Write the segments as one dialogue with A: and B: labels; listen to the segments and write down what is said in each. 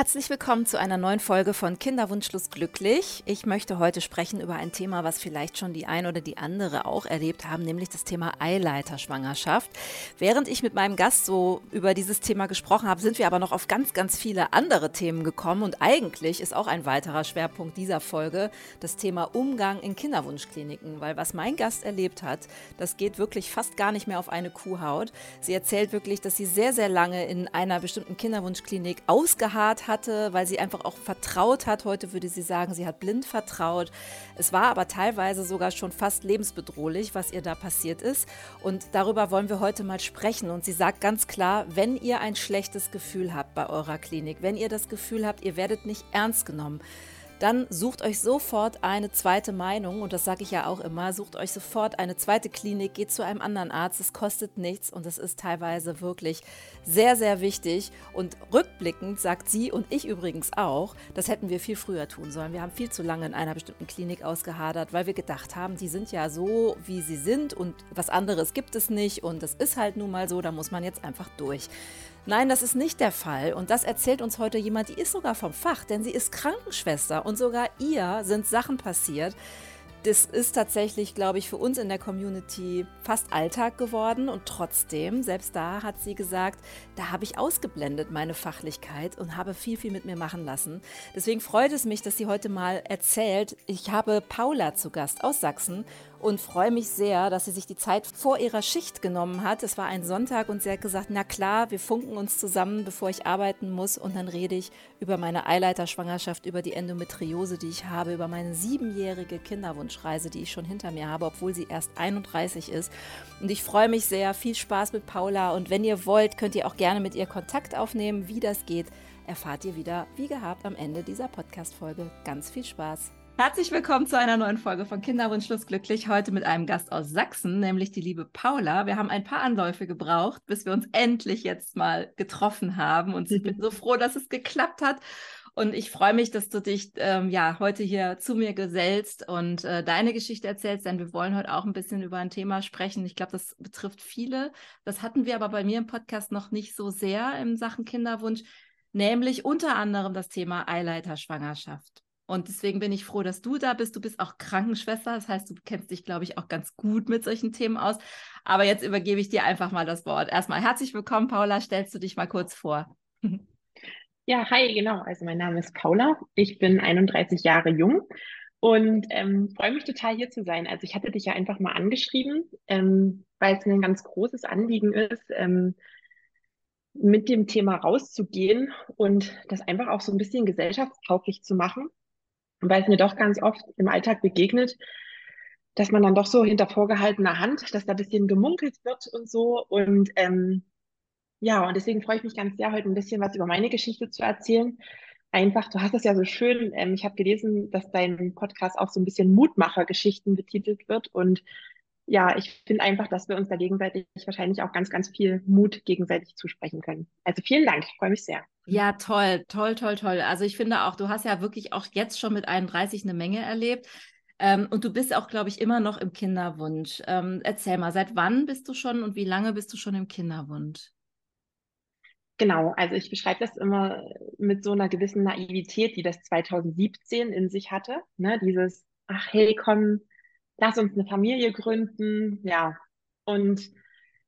A: Herzlich willkommen zu einer neuen Folge von Kinderwunschlos glücklich. Ich möchte heute sprechen über ein Thema, was vielleicht schon die ein oder die andere auch erlebt haben, nämlich das Thema Eileiterschwangerschaft. Während ich mit meinem Gast so über dieses Thema gesprochen habe, sind wir aber noch auf ganz, ganz viele andere Themen gekommen und eigentlich ist auch ein weiterer Schwerpunkt dieser Folge das Thema Umgang in Kinderwunschkliniken, weil was mein Gast erlebt hat, das geht wirklich fast gar nicht mehr auf eine Kuhhaut. Sie erzählt wirklich, dass sie sehr, sehr lange in einer bestimmten Kinderwunschklinik ausgeharrt hatte, weil sie einfach auch vertraut hat. Heute würde sie sagen, sie hat blind vertraut. Es war aber teilweise sogar schon fast lebensbedrohlich, was ihr da passiert ist. Und darüber wollen wir heute mal sprechen. Und sie sagt ganz klar, wenn ihr ein schlechtes Gefühl habt bei eurer Klinik, wenn ihr das Gefühl habt, ihr werdet nicht ernst genommen, dann sucht euch sofort eine zweite Meinung und das sage ich ja auch immer, sucht euch sofort eine zweite Klinik, geht zu einem anderen Arzt, es kostet nichts und es ist teilweise wirklich sehr, sehr wichtig und rückblickend sagt sie und ich übrigens auch, das hätten wir viel früher tun sollen. Wir haben viel zu lange in einer bestimmten Klinik ausgehadert, weil wir gedacht haben, die sind ja so, wie sie sind und was anderes gibt es nicht und das ist halt nun mal so, da muss man jetzt einfach durch. Nein, das ist nicht der Fall. Und das erzählt uns heute jemand, die ist sogar vom Fach, denn sie ist Krankenschwester und sogar ihr sind Sachen passiert, das ist tatsächlich, glaube ich, für uns in der Community fast Alltag geworden. Und trotzdem, selbst da hat sie gesagt, da habe ich ausgeblendet meine Fachlichkeit und habe viel, viel mit mir machen lassen. Deswegen freut es mich, dass sie heute mal erzählt. Ich habe Paula zu Gast aus Sachsen und freue mich sehr, dass sie sich die Zeit vor ihrer Schicht genommen hat. Es war ein Sonntag und sie hat gesagt, na klar, wir funken uns zusammen, bevor ich arbeiten muss und dann rede ich über meine Eileiterschwangerschaft, über die Endometriose, die ich habe, über meine siebenjährige Kinderwunschreise, die ich schon hinter mir habe, obwohl sie erst 31 ist. Und ich freue mich sehr. Viel Spaß mit Paula und wenn ihr wollt, könnt ihr auch gerne mit ihr Kontakt aufnehmen. Wie das geht, erfahrt ihr wieder, wie gehabt, am Ende dieser Podcast-Folge. Ganz viel Spaß. Herzlich willkommen zu einer neuen Folge von Kinderwunschlos glücklich. Heute mit einem Gast aus Sachsen, nämlich die liebe Paula. Wir haben ein paar Anläufe gebraucht, bis wir uns endlich jetzt mal getroffen haben. Und ich bin so froh, dass es geklappt hat. Und ich freue mich, dass du dich ähm, ja heute hier zu mir gesellst und äh, deine Geschichte erzählst, denn wir wollen heute auch ein bisschen über ein Thema sprechen. Ich glaube, das betrifft viele. Das hatten wir aber bei mir im Podcast noch nicht so sehr in Sachen Kinderwunsch, nämlich unter anderem das Thema Eileiterschwangerschaft. Und deswegen bin ich froh, dass du da bist. Du bist auch Krankenschwester. Das heißt, du kennst dich, glaube ich, auch ganz gut mit solchen Themen aus. Aber jetzt übergebe ich dir einfach mal das Wort. Erstmal herzlich willkommen, Paula. Stellst du dich mal kurz vor?
B: Ja, hi, genau. Also mein Name ist Paula. Ich bin 31 Jahre jung und ähm, freue mich total hier zu sein. Also ich hatte dich ja einfach mal angeschrieben, ähm, weil es mir ein ganz großes Anliegen ist, ähm, mit dem Thema rauszugehen und das einfach auch so ein bisschen gesellschaftstauglich zu machen weil es mir doch ganz oft im Alltag begegnet, dass man dann doch so hinter vorgehaltener Hand, dass da ein bisschen gemunkelt wird und so. Und ähm, ja, und deswegen freue ich mich ganz sehr, heute ein bisschen was über meine Geschichte zu erzählen. Einfach, du hast es ja so schön, ähm, ich habe gelesen, dass dein Podcast auch so ein bisschen Mutmacher-Geschichten betitelt wird. Und ja, ich finde einfach, dass wir uns da gegenseitig wahrscheinlich auch ganz, ganz viel Mut gegenseitig zusprechen können. Also vielen Dank, ich freue mich sehr.
A: Ja, toll, toll, toll, toll. Also ich finde auch, du hast ja wirklich auch jetzt schon mit 31 eine Menge erlebt. Ähm, und du bist auch, glaube ich, immer noch im Kinderwunsch. Ähm, erzähl mal, seit wann bist du schon und wie lange bist du schon im Kinderwunsch?
B: Genau, also ich beschreibe das immer mit so einer gewissen Naivität, die das 2017 in sich hatte. Ne? Dieses, ach hey, komm, lass uns eine Familie gründen, ja. Und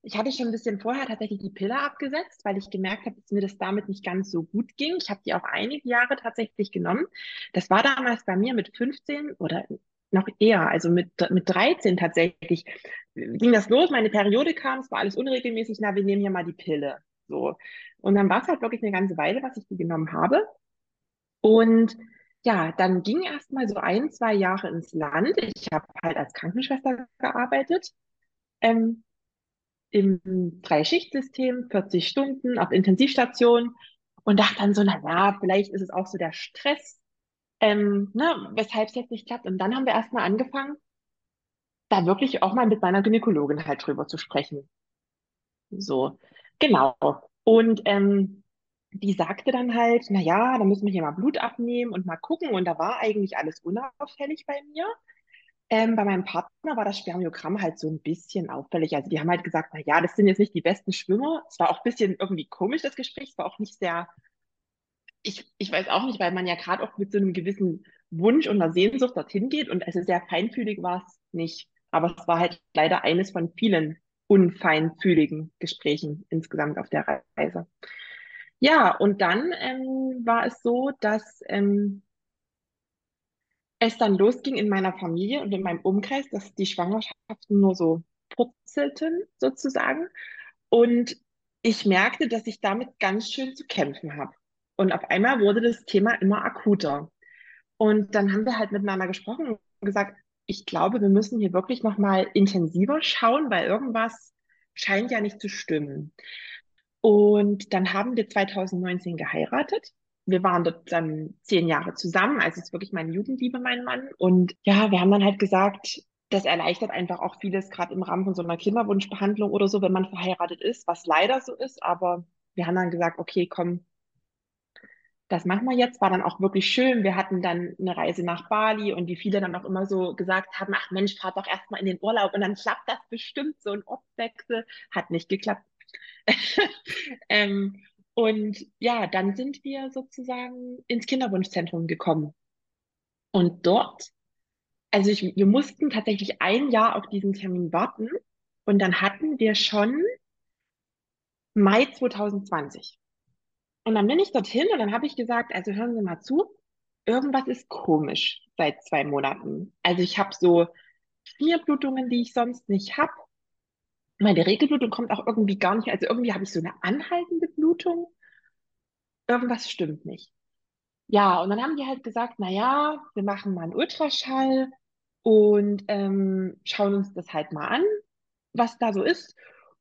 B: ich hatte schon ein bisschen vorher tatsächlich die Pille abgesetzt, weil ich gemerkt habe, dass mir das damit nicht ganz so gut ging. Ich habe die auch einige Jahre tatsächlich genommen. Das war damals bei mir mit 15 oder noch eher, also mit, mit 13 tatsächlich, ging das los, meine Periode kam, es war alles unregelmäßig, na, wir nehmen hier mal die Pille. So. Und dann war es halt wirklich eine ganze Weile, was ich die genommen habe. Und ja, dann ging erst mal so ein, zwei Jahre ins Land. Ich habe halt als Krankenschwester gearbeitet. Ähm, im Dreischichtsystem, 40 Stunden auf Intensivstation und dachte dann so, na ja, vielleicht ist es auch so der Stress, ähm, ne, weshalb es jetzt nicht klappt. Und dann haben wir erstmal angefangen, da wirklich auch mal mit meiner Gynäkologin halt drüber zu sprechen. So, genau. Und ähm, die sagte dann halt, na ja, da müssen wir hier mal Blut abnehmen und mal gucken. Und da war eigentlich alles unauffällig bei mir. Ähm, bei meinem Partner war das Spermiogramm halt so ein bisschen auffällig. Also die haben halt gesagt, na ja, das sind jetzt nicht die besten Schwimmer. Es war auch ein bisschen irgendwie komisch, das Gespräch. Es war auch nicht sehr ich, ich weiß auch nicht, weil man ja gerade auch mit so einem gewissen Wunsch und einer Sehnsucht dorthin geht und also sehr feinfühlig war es nicht. Aber es war halt leider eines von vielen unfeinfühligen Gesprächen insgesamt auf der Reise. Ja, und dann ähm, war es so, dass ähm, es dann losging in meiner Familie und in meinem Umkreis, dass die Schwangerschaften nur so purzelten sozusagen. Und ich merkte, dass ich damit ganz schön zu kämpfen habe. Und auf einmal wurde das Thema immer akuter. Und dann haben wir halt miteinander gesprochen und gesagt, ich glaube, wir müssen hier wirklich nochmal intensiver schauen, weil irgendwas scheint ja nicht zu stimmen. Und dann haben wir 2019 geheiratet. Wir waren dort dann zehn Jahre zusammen, also es ist wirklich meine Jugendliebe, mein Mann. Und ja, wir haben dann halt gesagt, das erleichtert einfach auch vieles, gerade im Rahmen von so einer Kinderwunschbehandlung oder so, wenn man verheiratet ist, was leider so ist. Aber wir haben dann gesagt, okay, komm, das machen wir jetzt. War dann auch wirklich schön. Wir hatten dann eine Reise nach Bali und wie viele dann auch immer so gesagt haben, ach Mensch, fahrt doch erstmal in den Urlaub und dann klappt das bestimmt, so ein Ortswechsel. Hat nicht geklappt. ähm, und ja, dann sind wir sozusagen ins Kinderwunschzentrum gekommen. Und dort also ich, wir mussten tatsächlich ein Jahr auf diesen Termin warten und dann hatten wir schon Mai 2020. Und dann bin ich dorthin und dann habe ich gesagt, also hören Sie mal zu, irgendwas ist komisch seit zwei Monaten. Also ich habe so vier Blutungen, die ich sonst nicht habe. Meine Regelblutung kommt auch irgendwie gar nicht. Also irgendwie habe ich so eine anhaltende Blutung. Irgendwas stimmt nicht. Ja, und dann haben die halt gesagt, na ja, wir machen mal einen Ultraschall und ähm, schauen uns das halt mal an, was da so ist.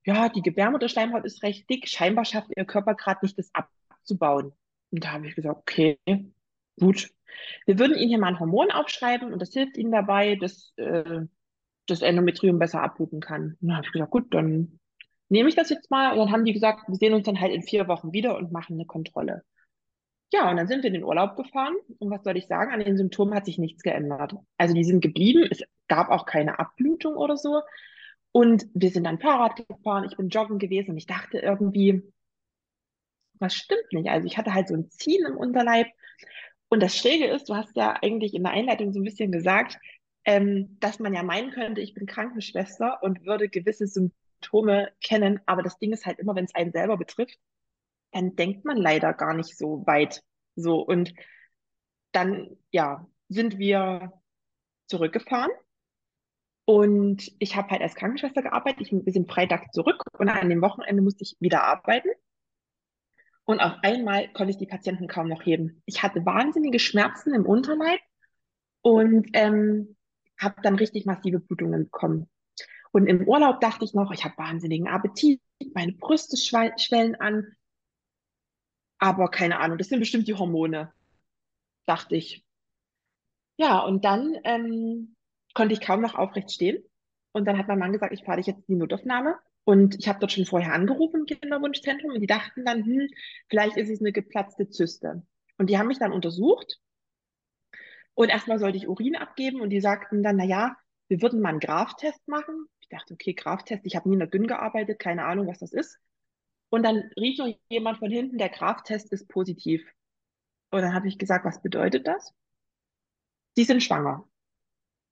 B: Ja, die Gebärmutterschleimhaut ist recht dick, scheinbar schafft ihr Körper gerade nicht, das abzubauen. Und da habe ich gesagt, okay, gut. Wir würden Ihnen hier mal ein Hormon aufschreiben und das hilft Ihnen dabei, dass äh, das Endometrium besser abbluten kann. Und dann habe ich gesagt, gut, dann nehme ich das jetzt mal. Und dann haben die gesagt, wir sehen uns dann halt in vier Wochen wieder und machen eine Kontrolle. Ja, und dann sind wir in den Urlaub gefahren. Und was soll ich sagen? An den Symptomen hat sich nichts geändert. Also die sind geblieben. Es gab auch keine Abblutung oder so. Und wir sind dann Fahrrad gefahren. Ich bin joggen gewesen und ich dachte irgendwie, was stimmt nicht? Also ich hatte halt so ein Ziehen im Unterleib. Und das Schräge ist, du hast ja eigentlich in der Einleitung so ein bisschen gesagt, ähm, dass man ja meinen könnte, ich bin Krankenschwester und würde gewisse Symptome kennen. Aber das Ding ist halt immer, wenn es einen selber betrifft, dann denkt man leider gar nicht so weit. So, und dann, ja, sind wir zurückgefahren. Und ich habe halt als Krankenschwester gearbeitet. Ich, wir sind Freitag zurück und an dem Wochenende musste ich wieder arbeiten. Und auf einmal konnte ich die Patienten kaum noch heben. Ich hatte wahnsinnige Schmerzen im Unterleib und ähm, habe dann richtig massive Blutungen bekommen. Und im Urlaub dachte ich noch, ich habe wahnsinnigen Appetit, meine Brüste schwellen an, aber keine Ahnung, das sind bestimmt die Hormone, dachte ich. Ja, und dann ähm, konnte ich kaum noch aufrecht stehen. Und dann hat mein Mann gesagt, ich fahre dich jetzt in die Notaufnahme. Und ich habe dort schon vorher angerufen im Kinderwunschzentrum und die dachten dann, hm, vielleicht ist es eine geplatzte Zyste. Und die haben mich dann untersucht. Und erstmal sollte ich Urin abgeben und die sagten dann, na ja, wir würden mal einen Graftest machen. Ich dachte, okay, Graftest, ich habe nie in der Dünn gearbeitet, keine Ahnung, was das ist. Und dann rief noch jemand von hinten, der Kraftest ist positiv. Und dann habe ich gesagt, was bedeutet das? Sie sind schwanger.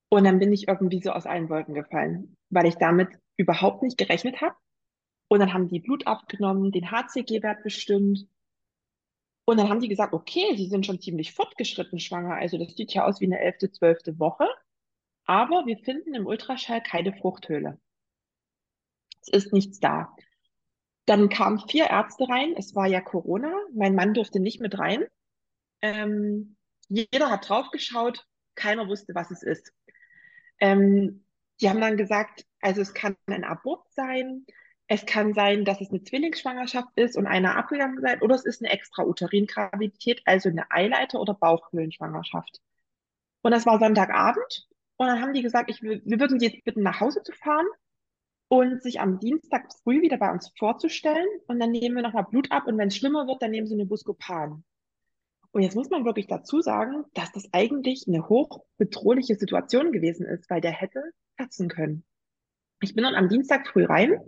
B: Und dann bin ich irgendwie so aus allen Wolken gefallen, weil ich damit überhaupt nicht gerechnet habe. Und dann haben die Blut abgenommen, den HCG-Wert bestimmt. Und dann haben die gesagt, okay, sie sind schon ziemlich fortgeschritten schwanger. Also das sieht ja aus wie eine elfte, zwölfte Woche. Aber wir finden im Ultraschall keine Fruchthöhle. Es ist nichts da. Dann kamen vier Ärzte rein. Es war ja Corona. Mein Mann durfte nicht mit rein. Ähm, jeder hat draufgeschaut. Keiner wusste, was es ist. Ähm, die haben dann gesagt, also es kann ein Abort sein. Es kann sein, dass es eine Zwillingsschwangerschaft ist und einer abgegangen sein, oder es ist eine Extrauterin-Gravidität, also eine Eileiter- oder Bauchhöhlenschwangerschaft. Und das war Sonntagabend. Und dann haben die gesagt, ich, wir würden Sie jetzt bitten, nach Hause zu fahren und sich am Dienstag früh wieder bei uns vorzustellen und dann nehmen wir nochmal Blut ab und wenn es schlimmer wird, dann nehmen sie eine Buscopan. Und jetzt muss man wirklich dazu sagen, dass das eigentlich eine hochbedrohliche Situation gewesen ist, weil der hätte platzen können. Ich bin dann am Dienstag früh rein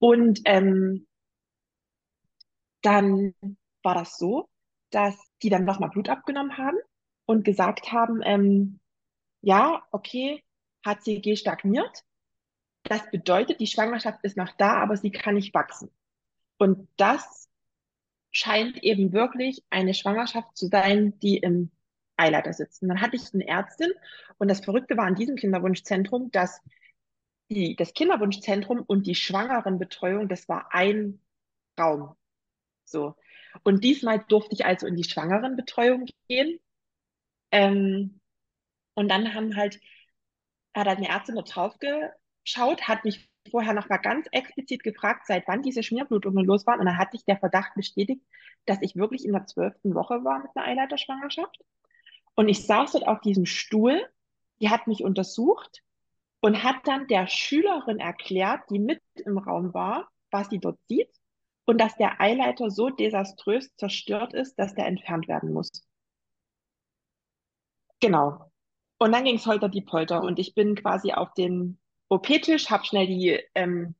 B: und ähm, dann war das so, dass die dann nochmal Blut abgenommen haben und gesagt haben, ähm, ja, okay, HCG stagniert. Das bedeutet, die Schwangerschaft ist noch da, aber sie kann nicht wachsen. Und das scheint eben wirklich eine Schwangerschaft zu sein, die im Eileiter sitzt. Und dann hatte ich eine Ärztin und das Verrückte war an diesem Kinderwunschzentrum, dass die, das Kinderwunschzentrum und die Schwangerenbetreuung, das war ein Raum. So. Und diesmal durfte ich also in die Schwangerenbetreuung gehen. Ähm, und dann haben halt, hat halt eine Ärztin da drauf geschaut, hat mich vorher noch mal ganz explizit gefragt, seit wann diese Schmierblutungen los waren. Und dann hatte ich der Verdacht bestätigt, dass ich wirklich in der zwölften Woche war mit einer Eileiterschwangerschaft. Und ich saß dort auf diesem Stuhl, die hat mich untersucht und hat dann der Schülerin erklärt, die mit im Raum war, was sie dort sieht und dass der Eileiter so desaströs zerstört ist, dass der entfernt werden muss. Genau. Und dann ging es holter die Polter und ich bin quasi auf den OP-Tisch, habe schnell die ähm,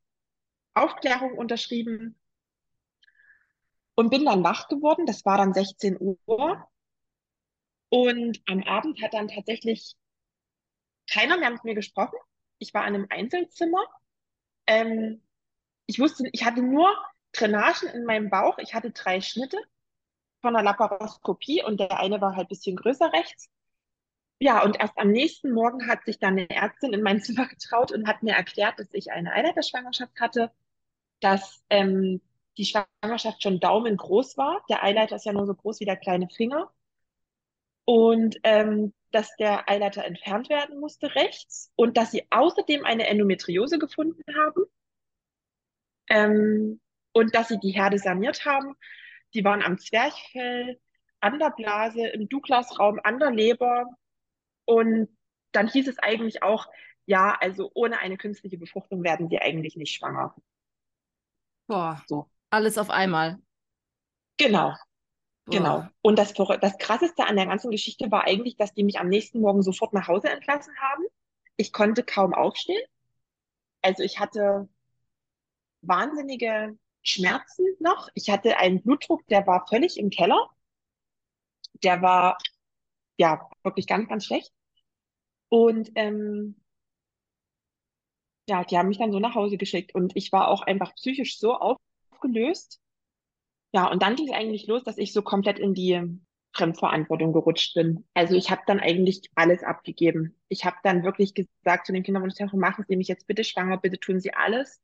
B: Aufklärung unterschrieben und bin dann wach geworden. Das war dann 16 Uhr. Und am Abend hat dann tatsächlich keiner mehr mit mir gesprochen. Ich war in einem Einzelzimmer. Ähm, ich wusste, ich hatte nur Drainagen in meinem Bauch. Ich hatte drei Schnitte von der Laparoskopie und der eine war halt ein bisschen größer rechts. Ja, und erst am nächsten Morgen hat sich dann eine Ärztin in mein Zimmer getraut und hat mir erklärt, dass ich eine Eileiterschwangerschaft hatte, dass ähm, die Schwangerschaft schon daumengroß war. Der Eileiter ist ja nur so groß wie der kleine Finger. Und ähm, dass der Eileiter entfernt werden musste rechts und dass sie außerdem eine Endometriose gefunden haben. Ähm, und dass sie die Herde saniert haben. Die waren am Zwerchfell, an der Blase, im Douglasraum, an der Leber. Und dann hieß es eigentlich auch, ja, also ohne eine künstliche Befruchtung werden sie eigentlich nicht schwanger.
A: Boah, so. alles auf einmal.
B: Genau. Boah. Genau. Und das, das Krasseste an der ganzen Geschichte war eigentlich, dass die mich am nächsten Morgen sofort nach Hause entlassen haben. Ich konnte kaum aufstehen. Also ich hatte wahnsinnige Schmerzen noch. Ich hatte einen Blutdruck, der war völlig im Keller. Der war ja wirklich ganz, ganz schlecht. Und ähm, ja, die haben mich dann so nach Hause geschickt und ich war auch einfach psychisch so aufgelöst. Ja, und dann ging es eigentlich los, dass ich so komplett in die Fremdverantwortung gerutscht bin. Also ich habe dann eigentlich alles abgegeben. Ich habe dann wirklich gesagt zu den Kinderwunschzentren, machen Sie mich jetzt bitte schwanger, bitte tun Sie alles.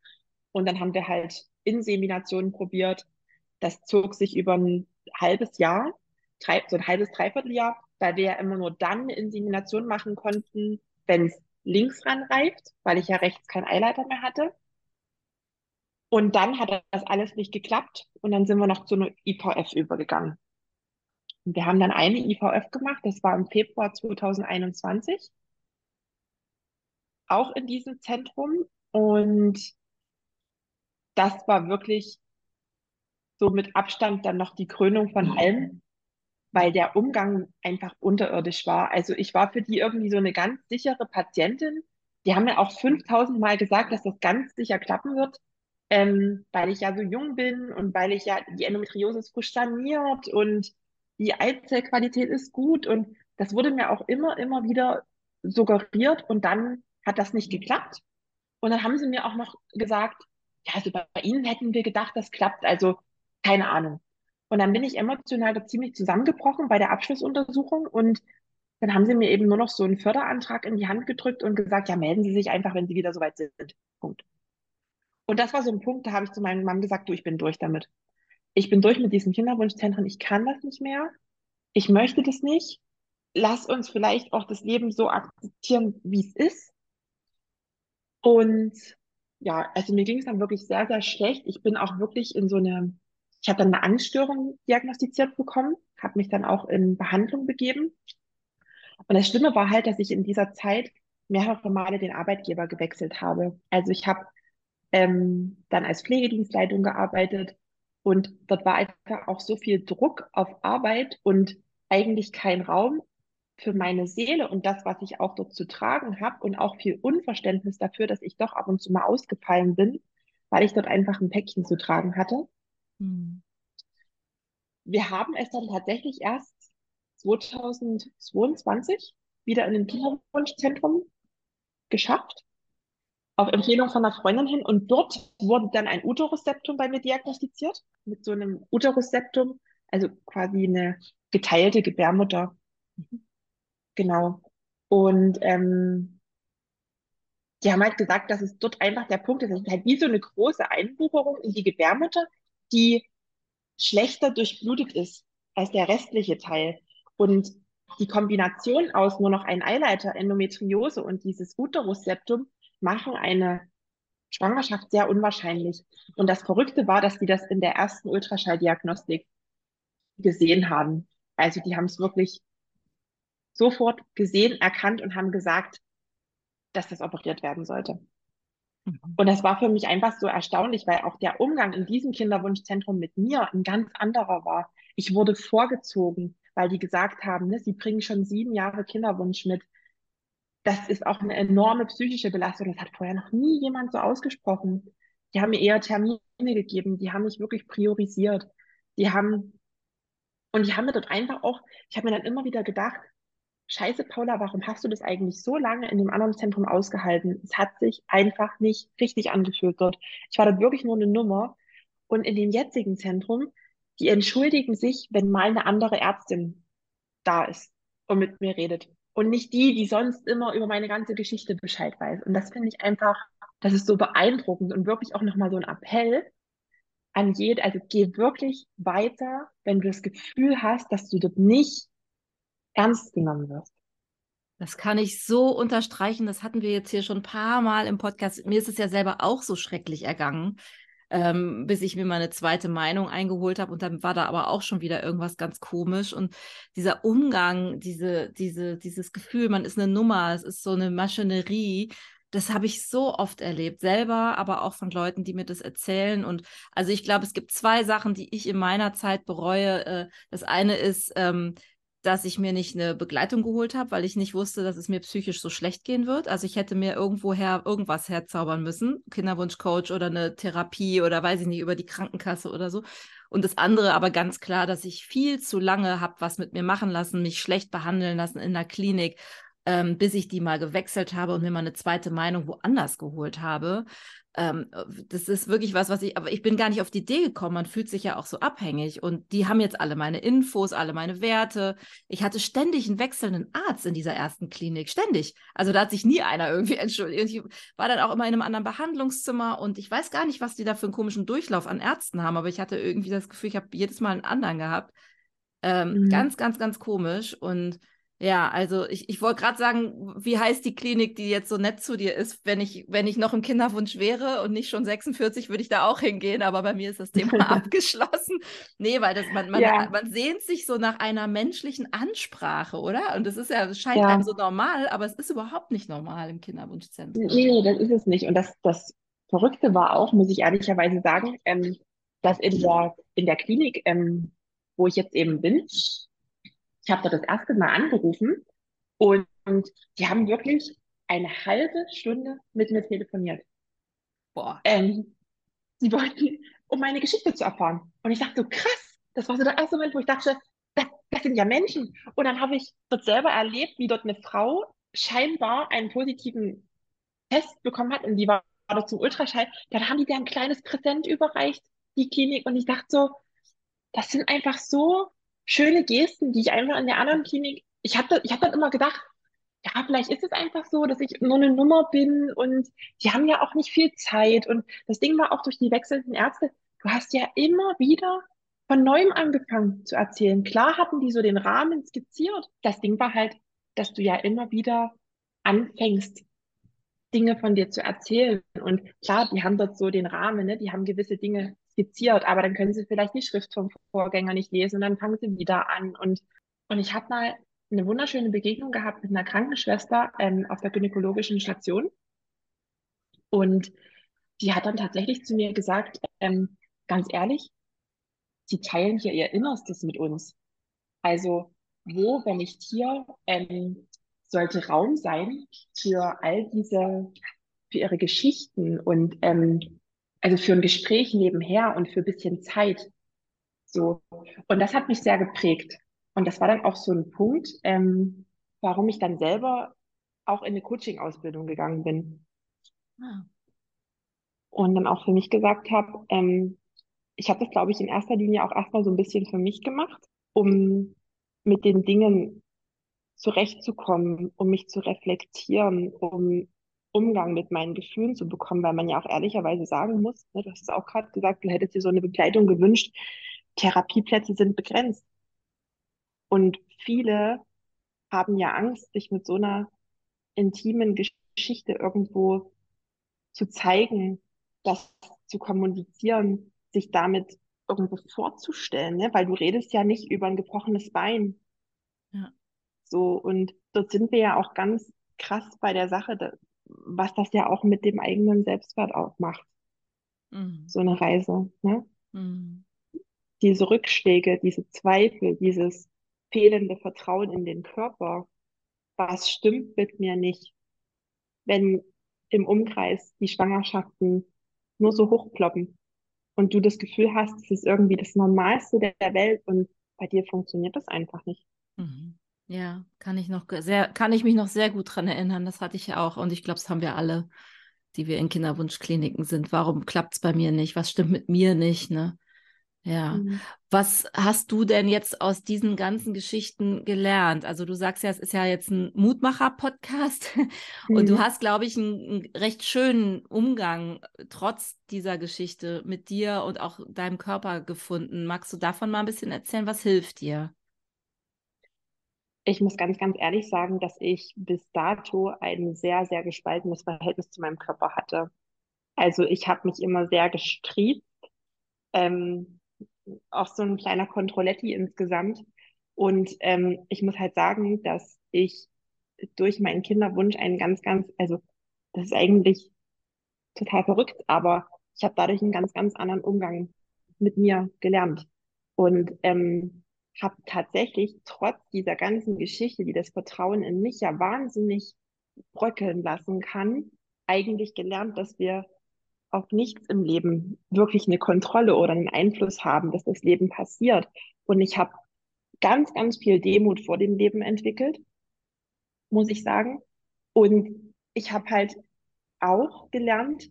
B: Und dann haben wir halt Inseminationen probiert. Das zog sich über ein halbes Jahr, drei, so ein halbes, dreiviertel Jahr, weil wir ja immer nur dann Insemination machen konnten, wenn es links ranreift, weil ich ja rechts keinen Eileiter mehr hatte. Und dann hat das alles nicht geklappt und dann sind wir noch zu einer IVF übergegangen. Und wir haben dann eine IVF gemacht, das war im Februar 2021, auch in diesem Zentrum. Und das war wirklich so mit Abstand dann noch die Krönung von allem, weil der Umgang einfach unterirdisch war. Also ich war für die irgendwie so eine ganz sichere Patientin. Die haben mir auch 5000 Mal gesagt, dass das ganz sicher klappen wird, ähm, weil ich ja so jung bin und weil ich ja, die Endometriose ist frisch saniert und die Eizellqualität ist gut und das wurde mir auch immer, immer wieder suggeriert und dann hat das nicht geklappt. Und dann haben sie mir auch noch gesagt, ja, also bei, bei Ihnen hätten wir gedacht, das klappt. Also keine Ahnung. Und dann bin ich emotional da ziemlich zusammengebrochen bei der Abschlussuntersuchung und dann haben sie mir eben nur noch so einen Förderantrag in die Hand gedrückt und gesagt, ja, melden Sie sich einfach, wenn Sie wieder soweit sind. Punkt. Und das war so ein Punkt, da habe ich zu meinem Mann gesagt, du, ich bin durch damit. Ich bin durch mit diesen Kinderwunschzentren, ich kann das nicht mehr. Ich möchte das nicht. Lass uns vielleicht auch das Leben so akzeptieren, wie es ist. Und ja, also mir ging es dann wirklich sehr, sehr schlecht. Ich bin auch wirklich in so eine, ich habe dann eine Angststörung diagnostiziert bekommen, habe mich dann auch in Behandlung begeben. Und das Schlimme war halt, dass ich in dieser Zeit mehrere Male den Arbeitgeber gewechselt habe. Also ich habe ähm, dann als Pflegedienstleitung gearbeitet und dort war einfach auch so viel Druck auf Arbeit und eigentlich kein Raum für meine Seele und das, was ich auch dort zu tragen habe und auch viel Unverständnis dafür, dass ich doch ab und zu mal ausgefallen bin, weil ich dort einfach ein Päckchen zu tragen hatte. Hm. wir haben es dann tatsächlich erst 2022 wieder in ein Kinderwunschzentrum geschafft, auf Empfehlung von einer Freundin hin. Und dort wurde dann ein Uterusseptum bei mir diagnostiziert, mit so einem Uterusseptum, also quasi eine geteilte Gebärmutter. Genau. Und ähm, die haben halt gesagt, dass es dort einfach der Punkt ist, es ist halt wie so eine große Einbucherung in die Gebärmutter, die schlechter durchblutet ist als der restliche Teil. Und die Kombination aus nur noch ein Eileiter, Endometriose und dieses Uterusseptum machen eine Schwangerschaft sehr unwahrscheinlich. Und das Verrückte war, dass die das in der ersten Ultraschalldiagnostik gesehen haben. Also die haben es wirklich sofort gesehen, erkannt und haben gesagt, dass das operiert werden sollte. Und das war für mich einfach so erstaunlich, weil auch der Umgang in diesem Kinderwunschzentrum mit mir ein ganz anderer war. Ich wurde vorgezogen, weil die gesagt haben, ne, sie bringen schon sieben Jahre Kinderwunsch mit. Das ist auch eine enorme psychische Belastung. Das hat vorher noch nie jemand so ausgesprochen. Die haben mir eher Termine gegeben, die haben mich wirklich priorisiert. Die haben, und die haben mir dort einfach auch, ich habe mir dann immer wieder gedacht, Scheiße, Paula, warum hast du das eigentlich so lange in dem anderen Zentrum ausgehalten? Es hat sich einfach nicht richtig angefühlt dort. Ich war dort wirklich nur eine Nummer. Und in dem jetzigen Zentrum, die entschuldigen sich, wenn mal eine andere Ärztin da ist und mit mir redet. Und nicht die, die sonst immer über meine ganze Geschichte Bescheid weiß. Und das finde ich einfach, das ist so beeindruckend und wirklich auch nochmal so ein Appell an jede, also geh wirklich weiter, wenn du das Gefühl hast, dass du dort nicht ernst genommen wirst.
A: Das kann ich so unterstreichen. Das hatten wir jetzt hier schon ein paar Mal im Podcast. Mir ist es ja selber auch so schrecklich ergangen, ähm, bis ich mir meine zweite Meinung eingeholt habe. Und dann war da aber auch schon wieder irgendwas ganz komisch. Und dieser Umgang, diese, diese, dieses Gefühl, man ist eine Nummer, es ist so eine Maschinerie. Das habe ich so oft erlebt, selber, aber auch von Leuten, die mir das erzählen. Und also ich glaube, es gibt zwei Sachen, die ich in meiner Zeit bereue. Äh, das eine ist, ähm, dass ich mir nicht eine Begleitung geholt habe, weil ich nicht wusste, dass es mir psychisch so schlecht gehen wird. Also ich hätte mir irgendwoher irgendwas herzaubern müssen, Kinderwunschcoach oder eine Therapie oder weiß ich nicht, über die Krankenkasse oder so. Und das andere aber ganz klar, dass ich viel zu lange habe was mit mir machen lassen, mich schlecht behandeln lassen in der Klinik, ähm, bis ich die mal gewechselt habe und mir mal eine zweite Meinung woanders geholt habe. Ähm, das ist wirklich was, was ich, aber ich bin gar nicht auf die Idee gekommen. Man fühlt sich ja auch so abhängig und die haben jetzt alle meine Infos, alle meine Werte. Ich hatte ständig einen wechselnden Arzt in dieser ersten Klinik, ständig. Also da hat sich nie einer irgendwie entschuldigt. Ich war dann auch immer in einem anderen Behandlungszimmer und ich weiß gar nicht, was die da für einen komischen Durchlauf an Ärzten haben, aber ich hatte irgendwie das Gefühl, ich habe jedes Mal einen anderen gehabt. Ähm, mhm. Ganz, ganz, ganz komisch und ja, also ich, ich wollte gerade sagen, wie heißt die Klinik, die jetzt so nett zu dir ist? Wenn ich, wenn ich noch im Kinderwunsch wäre und nicht schon 46, würde ich da auch hingehen, aber bei mir ist das Thema abgeschlossen. Nee, weil das, man, man, ja. man sehnt sich so nach einer menschlichen Ansprache, oder? Und das ist ja, das scheint ja. einem so normal, aber es ist überhaupt nicht normal im Kinderwunschzentrum.
B: Nee, das ist es nicht. Und das, das Verrückte war auch, muss ich ehrlicherweise sagen, ähm, dass in der, in der Klinik, ähm, wo ich jetzt eben bin, ich habe da das erste Mal angerufen und, und die haben wirklich eine halbe Stunde mit mir telefoniert. Boah. Ähm, sie wollten, um meine Geschichte zu erfahren. Und ich dachte so, krass, das war so der erste Moment, wo ich dachte, das, das sind ja Menschen. Und dann habe ich dort selber erlebt, wie dort eine Frau scheinbar einen positiven Test bekommen hat und die war dort zum Ultraschall. Dann haben die dir ein kleines Präsent überreicht, die Klinik. Und ich dachte so, das sind einfach so schöne Gesten, die ich einfach in der anderen Klinik, ich habe ich hab dann immer gedacht, ja, vielleicht ist es einfach so, dass ich nur eine Nummer bin und die haben ja auch nicht viel Zeit. Und das Ding war auch durch die wechselnden Ärzte, du hast ja immer wieder von neuem angefangen zu erzählen. Klar hatten die so den Rahmen skizziert. Das Ding war halt, dass du ja immer wieder anfängst, Dinge von dir zu erzählen. Und klar, die haben dort so den Rahmen, ne? die haben gewisse Dinge skizziert, aber dann können sie vielleicht die Schrift vom Vorgänger nicht lesen und dann fangen sie wieder an. Und, und ich habe mal eine wunderschöne Begegnung gehabt mit einer Krankenschwester ähm, auf der gynäkologischen Station. Und die hat dann tatsächlich zu mir gesagt, ähm, ganz ehrlich, sie teilen hier ihr Innerstes mit uns. Also wo, wenn nicht hier, ähm, sollte Raum sein für all diese, für ihre Geschichten und ähm, also für ein Gespräch nebenher und für ein bisschen Zeit. So. Und das hat mich sehr geprägt. Und das war dann auch so ein Punkt, ähm, warum ich dann selber auch in eine Coaching-Ausbildung gegangen bin. Ah. Und dann auch für mich gesagt habe, ähm, ich habe das, glaube ich, in erster Linie auch erstmal so ein bisschen für mich gemacht, um mit den Dingen zurechtzukommen, um mich zu reflektieren, um Umgang mit meinen Gefühlen zu bekommen, weil man ja auch ehrlicherweise sagen muss, ne, du hast es auch gerade gesagt, du hättest dir so eine Begleitung gewünscht, Therapieplätze sind begrenzt. Und viele haben ja Angst, sich mit so einer intimen Geschichte irgendwo zu zeigen, das zu kommunizieren, sich damit irgendwo vorzustellen, ne? weil du redest ja nicht über ein gebrochenes Bein. Ja. So, und dort sind wir ja auch ganz krass bei der Sache, was das ja auch mit dem eigenen Selbstwert auch macht. Mhm. So eine Reise. Ne? Mhm. Diese Rückschläge, diese Zweifel, dieses fehlende Vertrauen in den Körper, was stimmt mit mir nicht, wenn im Umkreis die Schwangerschaften nur so hochploppen und du das Gefühl hast, es ist irgendwie das Normalste der Welt und bei dir funktioniert das einfach nicht.
A: Mhm. Ja, kann ich noch sehr, kann ich mich noch sehr gut dran erinnern. Das hatte ich ja auch und ich glaube, das haben wir alle, die wir in Kinderwunschkliniken sind. Warum klappt es bei mir nicht? Was stimmt mit mir nicht? Ne? Ja. Mhm. Was hast du denn jetzt aus diesen ganzen Geschichten gelernt? Also du sagst ja, es ist ja jetzt ein Mutmacher-Podcast mhm. und du mhm. hast, glaube ich, einen, einen, recht schönen Umgang äh, trotz dieser Geschichte mit dir und auch deinem Körper gefunden. Magst du davon mal ein bisschen erzählen? Was hilft dir?
B: Ich muss ganz, ganz ehrlich sagen, dass ich bis dato ein sehr, sehr gespaltenes Verhältnis zu meinem Körper hatte. Also ich habe mich immer sehr gestriezt. Ähm, auch so ein kleiner Controletti insgesamt. Und ähm, ich muss halt sagen, dass ich durch meinen Kinderwunsch einen ganz, ganz, also das ist eigentlich total verrückt, aber ich habe dadurch einen ganz, ganz anderen Umgang mit mir gelernt. Und ähm, habe tatsächlich trotz dieser ganzen Geschichte, die das Vertrauen in mich ja wahnsinnig bröckeln lassen kann, eigentlich gelernt, dass wir auf nichts im Leben wirklich eine Kontrolle oder einen Einfluss haben, dass das Leben passiert. Und ich habe ganz, ganz viel Demut vor dem Leben entwickelt, muss ich sagen. Und ich habe halt auch gelernt,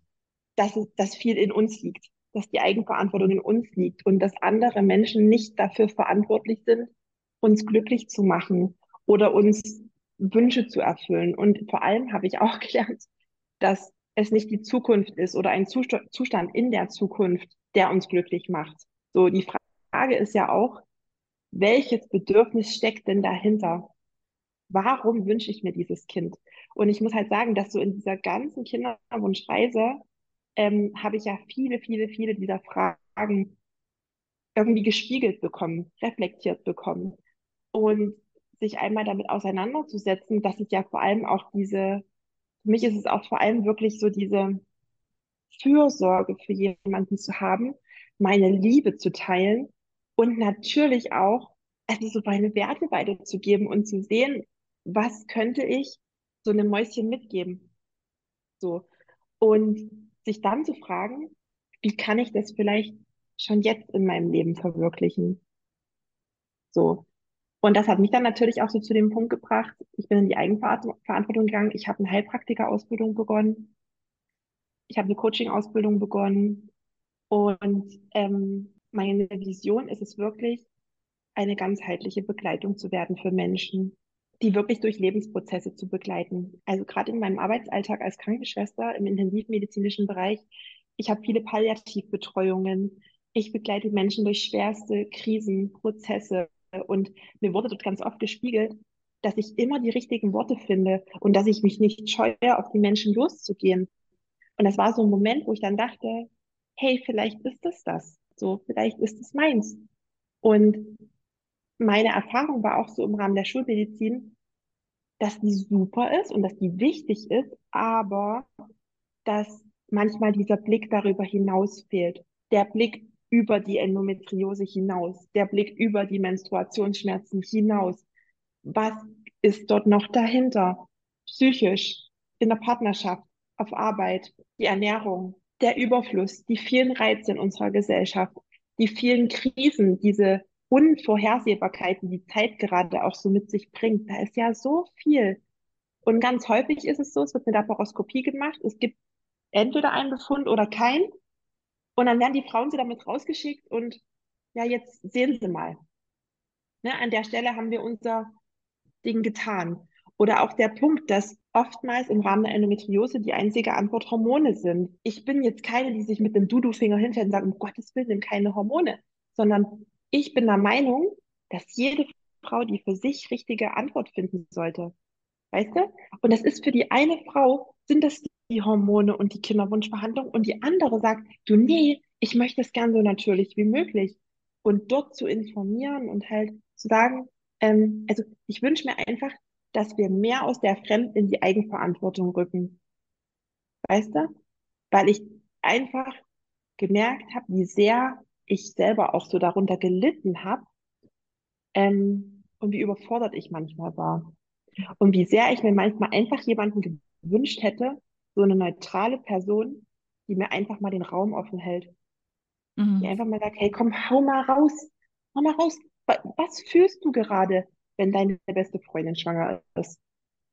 B: dass es, dass viel in uns liegt, dass die Eigenverantwortung in uns liegt und dass andere Menschen nicht dafür verantwortlich sind, uns glücklich zu machen oder uns Wünsche zu erfüllen. Und vor allem habe ich auch gelernt, dass es nicht die Zukunft ist oder ein Zustand in der Zukunft, der uns glücklich macht. So, die Frage ist ja auch, welches Bedürfnis steckt denn dahinter? Warum wünsche ich mir dieses Kind? Und ich muss halt sagen, dass so in dieser ganzen Kinderwunschreise ähm, habe ich ja viele, viele, viele dieser Fragen irgendwie gespiegelt bekommen, reflektiert bekommen. Und sich einmal damit auseinanderzusetzen, dass es ja vor allem auch diese für mich ist es auch vor allem wirklich so diese Fürsorge für jemanden zu haben, meine Liebe zu teilen und natürlich auch, also so meine Werte weiterzugeben und zu sehen, was könnte ich so einem Mäuschen mitgeben. So. Und sich dann zu fragen, wie kann ich das vielleicht schon jetzt in meinem Leben verwirklichen? So. Und das hat mich dann natürlich auch so zu dem Punkt gebracht, ich bin in die Eigenverantwortung gegangen, ich habe eine Heilpraktika-Ausbildung begonnen, ich habe eine Coaching-Ausbildung begonnen und ähm, meine Vision ist es wirklich, eine ganzheitliche Begleitung zu werden für Menschen, die wirklich durch Lebensprozesse zu begleiten. Also gerade in meinem Arbeitsalltag als Krankenschwester im intensivmedizinischen Bereich, ich habe viele Palliativbetreuungen, ich begleite Menschen durch schwerste Krisen, Prozesse, und mir wurde dort ganz oft gespiegelt, dass ich immer die richtigen Worte finde und dass ich mich nicht scheue, auf die Menschen loszugehen. Und das war so ein Moment, wo ich dann dachte, hey, vielleicht ist es das. So, vielleicht ist es meins. Und meine Erfahrung war auch so im Rahmen der Schulmedizin, dass die super ist und dass die wichtig ist, aber dass manchmal dieser Blick darüber hinaus fehlt. Der Blick über die Endometriose hinaus, der Blick über die Menstruationsschmerzen hinaus. Was ist dort noch dahinter? Psychisch, in der Partnerschaft, auf Arbeit, die Ernährung, der Überfluss, die vielen Reize in unserer Gesellschaft, die vielen Krisen, diese Unvorhersehbarkeit, die Zeit gerade auch so mit sich bringt. Da ist ja so viel. Und ganz häufig ist es so, es wird eine Laparoskopie gemacht, es gibt entweder einen Befund oder keinen. Und dann werden die Frauen sie damit rausgeschickt und ja, jetzt sehen Sie mal. Ne, an der Stelle haben wir unser Ding getan. Oder auch der Punkt, dass oftmals im Rahmen der Endometriose die einzige Antwort Hormone sind. Ich bin jetzt keine, die sich mit dem Dudu-Finger hinterher und sagt, um Gottes Willen, nimm keine Hormone, sondern ich bin der Meinung, dass jede Frau die für sich richtige Antwort finden sollte. Weißt du? Und das ist für die eine Frau, sind das die Hormone und die Kinderwunschbehandlung und die andere sagt, du, nee, ich möchte es gern so natürlich wie möglich. Und dort zu informieren und halt zu sagen, ähm, also ich wünsche mir einfach, dass wir mehr aus der Fremd in die Eigenverantwortung rücken. Weißt du? Weil ich einfach gemerkt habe, wie sehr ich selber auch so darunter gelitten habe ähm, und wie überfordert ich manchmal war. Und wie sehr ich mir manchmal einfach jemanden gewünscht hätte, so eine neutrale Person, die mir einfach mal den Raum offen hält. Mhm. Die einfach mal sagt, hey, komm, hau mal raus, hau mal raus. Was fühlst du gerade, wenn deine beste Freundin schwanger ist?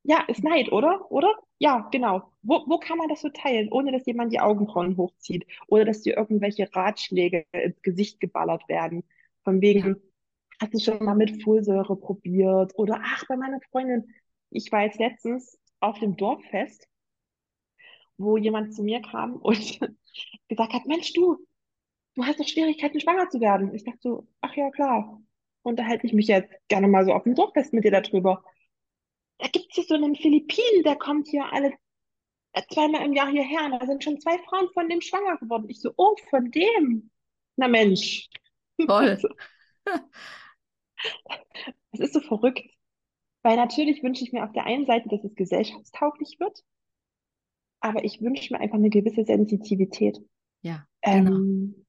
B: Ja, ist Neid, oder? Oder? Ja, genau. Wo, wo kann man das so teilen, ohne dass jemand die Augenbrauen hochzieht oder dass dir irgendwelche Ratschläge ins Gesicht geballert werden? Von wegen, ja. hast du schon mal mit Folsäure probiert? Oder ach, bei meiner Freundin, ich war jetzt letztens auf dem Dorffest, wo jemand zu mir kam und gesagt hat, Mensch, du, du hast doch Schwierigkeiten, schwanger zu werden. Ich dachte so, ach ja, klar. Unterhalte ich mich jetzt gerne mal so auf dem Dorffest mit dir darüber. So einen Philippinen, der kommt hier alle zweimal im Jahr hierher. Und da sind schon zwei Frauen von dem schwanger geworden. Ich so, oh, von dem. Na Mensch.
A: Toll.
B: Es ist so verrückt. Weil natürlich wünsche ich mir auf der einen Seite, dass es gesellschaftstauglich wird, aber ich wünsche mir einfach eine gewisse Sensitivität.
A: Ja, genau. Ähm,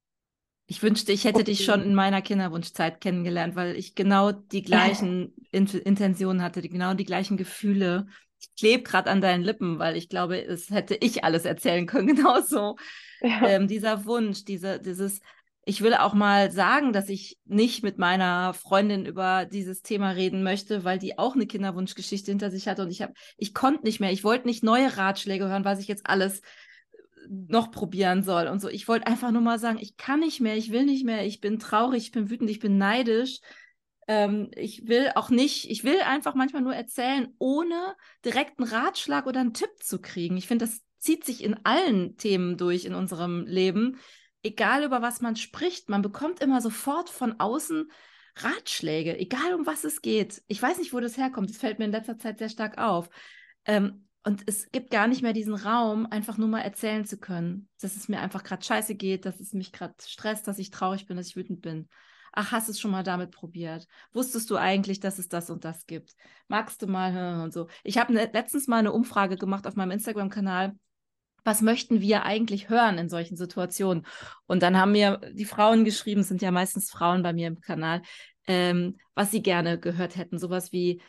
A: ich wünschte, ich hätte okay. dich schon in meiner Kinderwunschzeit kennengelernt, weil ich genau die gleichen in Intentionen hatte, die, genau die gleichen Gefühle. Ich klebe gerade an deinen Lippen, weil ich glaube, es hätte ich alles erzählen können, genauso. Ja. Ähm, dieser Wunsch, diese, dieses, ich will auch mal sagen, dass ich nicht mit meiner Freundin über dieses Thema reden möchte, weil die auch eine Kinderwunschgeschichte hinter sich hatte und ich habe, ich konnte nicht mehr, ich wollte nicht neue Ratschläge hören, was ich jetzt alles noch probieren soll und so. Ich wollte einfach nur mal sagen, ich kann nicht mehr, ich will nicht mehr, ich bin traurig, ich bin wütend, ich bin neidisch. Ähm, ich will auch nicht, ich will einfach manchmal nur erzählen, ohne direkt einen Ratschlag oder einen Tipp zu kriegen. Ich finde, das zieht sich in allen Themen durch in unserem Leben egal über was man spricht, man bekommt immer sofort von außen Ratschläge, egal um was es geht. Ich weiß nicht, wo das herkommt. Das fällt mir in letzter Zeit sehr stark auf. Ähm, und es gibt gar nicht mehr diesen Raum, einfach nur mal erzählen zu können, dass es mir einfach gerade scheiße geht, dass es mich gerade stresst, dass ich traurig bin, dass ich wütend bin. Ach, hast du es schon mal damit probiert? Wusstest du eigentlich, dass es das und das gibt? Magst du mal und so? Ich habe ne, letztens mal eine Umfrage gemacht auf meinem Instagram-Kanal was möchten wir eigentlich hören in solchen Situationen? Und dann haben mir die Frauen geschrieben, es sind ja meistens Frauen bei mir im Kanal, ähm, was sie gerne gehört hätten. Sowas wie,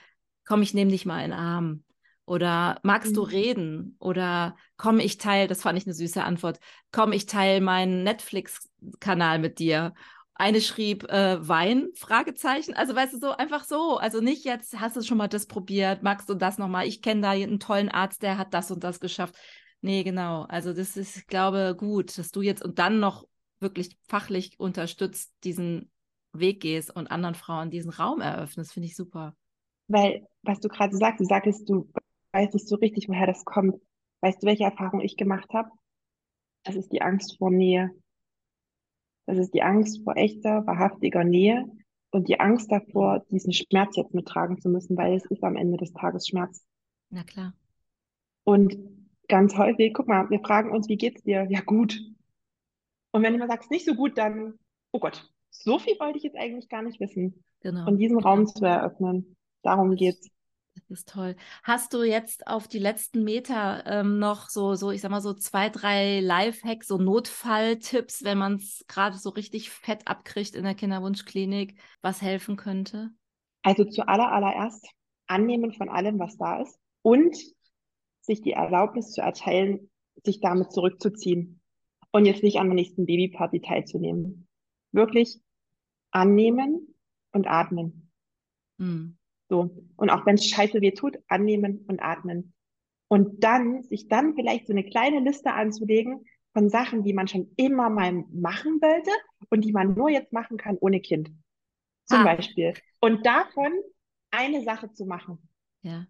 A: komm, ich nehme dich mal in den Arm. Oder magst mhm. du reden? Oder komm, ich teile, das fand ich eine süße Antwort, komm, ich teile meinen Netflix-Kanal mit dir. Eine schrieb äh, Wein, Fragezeichen. Also weißt du, so einfach so. Also nicht jetzt, hast du schon mal das probiert, magst du das nochmal? Ich kenne da einen tollen Arzt, der hat das und das geschafft. Nee, genau. Also das ist, ich glaube, gut, dass du jetzt und dann noch wirklich fachlich unterstützt diesen Weg gehst und anderen Frauen diesen Raum eröffnest, finde ich super.
B: Weil, was du gerade sagst, du sagtest, du weißt nicht so richtig, woher das kommt. Weißt du, welche Erfahrung ich gemacht habe? Das ist die Angst vor Nähe. Das ist die Angst vor echter, wahrhaftiger Nähe und die Angst davor, diesen Schmerz jetzt mittragen zu müssen, weil es ist am Ende des Tages Schmerz.
A: Na klar.
B: Und ganz häufig, guck mal, wir fragen uns, wie geht's dir? Ja, gut. Und wenn jemand sagt, es nicht so gut, dann, oh Gott, so viel wollte ich jetzt eigentlich gar nicht wissen. Genau. Und diesen Raum zu eröffnen. Darum geht's.
A: Das ist toll. Hast du jetzt auf die letzten Meter ähm, noch so, so, ich sag mal, so zwei, drei Lifehacks, so Notfalltipps, wenn man es gerade so richtig fett abkriegt in der Kinderwunschklinik, was helfen könnte?
B: Also zuallererst annehmen von allem, was da ist und sich die Erlaubnis zu erteilen, sich damit zurückzuziehen und jetzt nicht an der nächsten Babyparty teilzunehmen. wirklich annehmen und atmen. Mhm. So. Und auch wenn es scheiße weh tut, annehmen und atmen. Und dann, sich dann vielleicht so eine kleine Liste anzulegen von Sachen, die man schon immer mal machen wollte und die man nur jetzt machen kann ohne Kind. Zum ah. Beispiel. Und davon eine Sache zu machen.
A: Ja.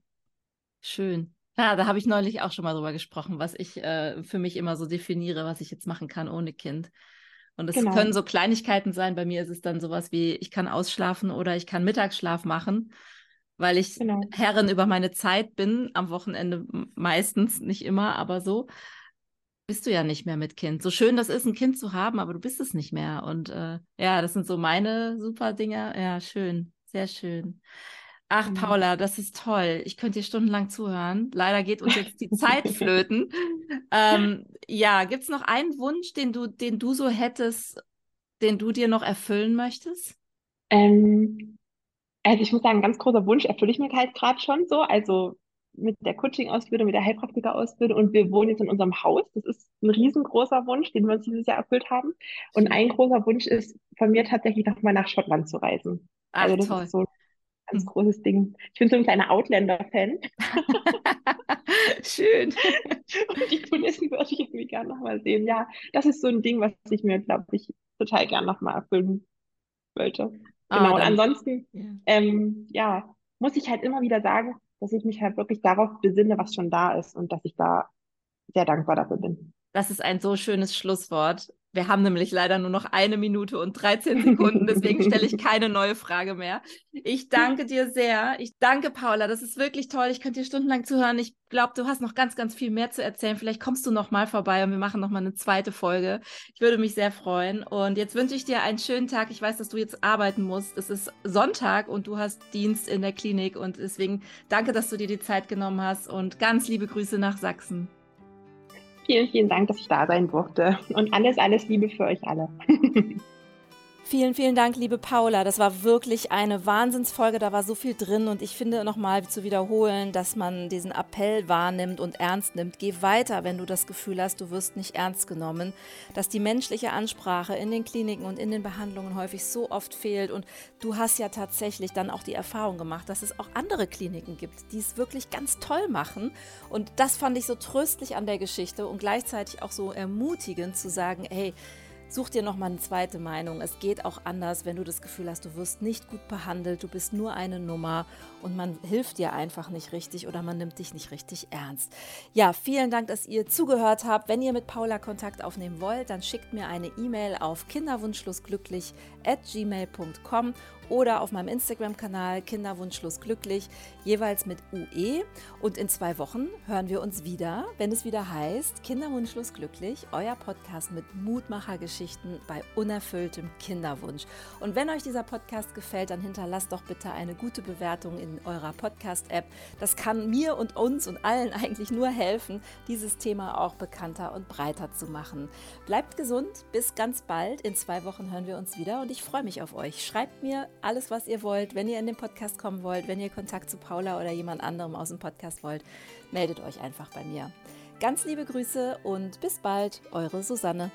A: Schön. Ja, da habe ich neulich auch schon mal drüber gesprochen, was ich äh, für mich immer so definiere, was ich jetzt machen kann ohne Kind. Und es genau. können so Kleinigkeiten sein. Bei mir ist es dann sowas wie, ich kann ausschlafen oder ich kann Mittagsschlaf machen, weil ich genau. Herrin über meine Zeit bin, am Wochenende meistens, nicht immer, aber so bist du ja nicht mehr mit Kind. So schön das ist, ein Kind zu haben, aber du bist es nicht mehr. Und äh, ja, das sind so meine super Dinge. Ja, schön, sehr schön. Ach, mhm. Paula, das ist toll. Ich könnte dir stundenlang zuhören. Leider geht uns jetzt die Zeit flöten. Ähm, ja, gibt es noch einen Wunsch, den du, den du so hättest, den du dir noch erfüllen möchtest?
B: Ähm, also ich muss sagen, ein ganz großer Wunsch erfülle ich mir halt gerade schon so. Also mit der Coaching-Ausbildung, mit der Heilpraktiker-Ausbildung und wir wohnen jetzt in unserem Haus. Das ist ein riesengroßer Wunsch, den wir uns dieses Jahr erfüllt haben. Und ein großer Wunsch ist von mir tatsächlich nochmal nach Schottland zu reisen.
A: Ach, also das
B: toll.
A: ist so
B: ganz hm. großes Ding. Ich bin so ein kleiner Outlander-Fan.
A: Schön.
B: Und die Kulissen würde ich irgendwie gerne nochmal sehen. Ja, das ist so ein Ding, was ich mir, glaube ich, total gerne nochmal erfüllen wollte. Ah, genau. Ah, und ansonsten, ja. Ähm, ja, muss ich halt immer wieder sagen, dass ich mich halt wirklich darauf besinne, was schon da ist und dass ich da sehr dankbar dafür bin.
A: Das ist ein so schönes Schlusswort. Wir haben nämlich leider nur noch eine Minute und 13 Sekunden, deswegen stelle ich keine neue Frage mehr. Ich danke dir sehr. Ich danke Paula. Das ist wirklich toll. Ich könnte dir stundenlang zuhören. Ich glaube, du hast noch ganz, ganz viel mehr zu erzählen. Vielleicht kommst du noch mal vorbei und wir machen noch mal eine zweite Folge. Ich würde mich sehr freuen. Und jetzt wünsche ich dir einen schönen Tag. Ich weiß, dass du jetzt arbeiten musst. Es ist Sonntag und du hast Dienst in der Klinik und deswegen danke, dass du dir die Zeit genommen hast und ganz liebe Grüße nach Sachsen.
B: Vielen, vielen Dank, dass ich da sein durfte. Und alles, alles Liebe für euch alle.
A: Vielen, vielen Dank, liebe Paula. Das war wirklich eine Wahnsinnsfolge. Da war so viel drin. Und ich finde nochmal zu wiederholen, dass man diesen Appell wahrnimmt und ernst nimmt. Geh weiter, wenn du das Gefühl hast, du wirst nicht ernst genommen. Dass die menschliche Ansprache in den Kliniken und in den Behandlungen häufig so oft fehlt. Und du hast ja tatsächlich dann auch die Erfahrung gemacht, dass es auch andere Kliniken gibt, die es wirklich ganz toll machen. Und das fand ich so tröstlich an der Geschichte und gleichzeitig auch so ermutigend zu sagen, hey, Such dir noch mal eine zweite Meinung. Es geht auch anders, wenn du das Gefühl hast, du wirst nicht gut behandelt, du bist nur eine Nummer und man hilft dir einfach nicht richtig oder man nimmt dich nicht richtig ernst. Ja, vielen Dank, dass ihr zugehört habt. Wenn ihr mit Paula Kontakt aufnehmen wollt, dann schickt mir eine E-Mail auf kinderwunschschlussglücklich at gmail.com oder auf meinem Instagram-Kanal Kinderwunschlos glücklich, jeweils mit UE. Und in zwei Wochen hören wir uns wieder, wenn es wieder heißt Kinderwunschlos glücklich, euer Podcast mit Mutmachergeschichten bei unerfülltem Kinderwunsch. Und wenn euch dieser Podcast gefällt, dann hinterlasst doch bitte eine gute Bewertung in eurer Podcast-App. Das kann mir und uns und allen eigentlich nur helfen, dieses Thema auch bekannter und breiter zu machen. Bleibt gesund, bis ganz bald. In zwei Wochen hören wir uns wieder und ich freue mich auf euch. Schreibt mir alles, was ihr wollt. Wenn ihr in den Podcast kommen wollt, wenn ihr Kontakt zu Paula oder jemand anderem aus dem Podcast wollt, meldet euch einfach bei mir. Ganz liebe Grüße und bis bald, eure Susanne.